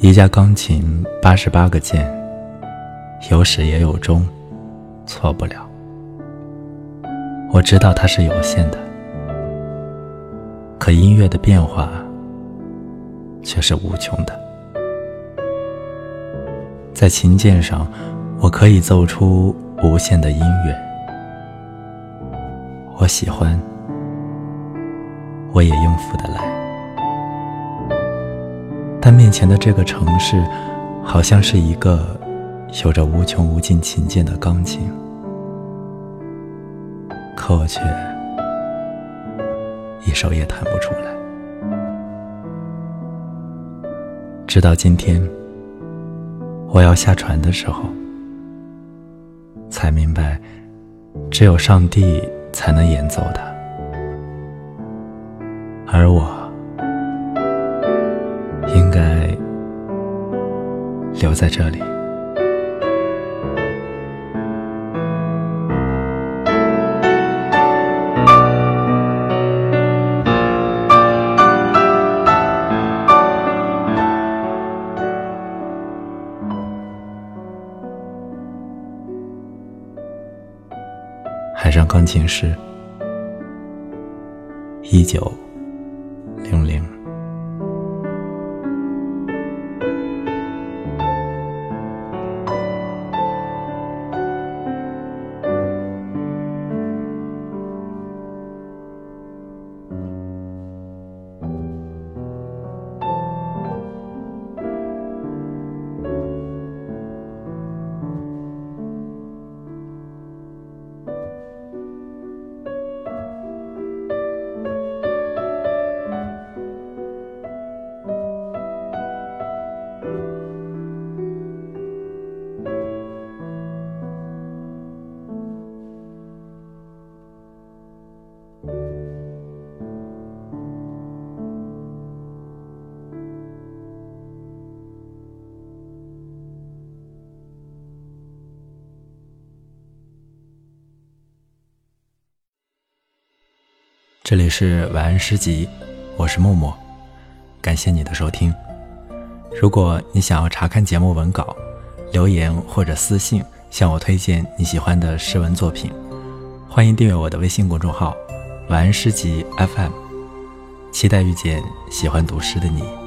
一架钢琴，八十八个键，有始也有终，错不了。我知道它是有限的，可音乐的变化却是无穷的。在琴键上，我可以奏出无限的音乐。我喜欢，我也应付得来。但面前的这个城市，好像是一个有着无穷无尽琴键的钢琴。可我却一首也弹不出来。直到今天，我要下船的时候，才明白，只有上帝才能演奏它，而我留在这里。海上钢琴师，一九零零。这里是晚安诗集，我是默默，感谢你的收听。如果你想要查看节目文稿，留言或者私信向我推荐你喜欢的诗文作品，欢迎订阅我的微信公众号“晚安诗集 FM”，期待遇见喜欢读诗的你。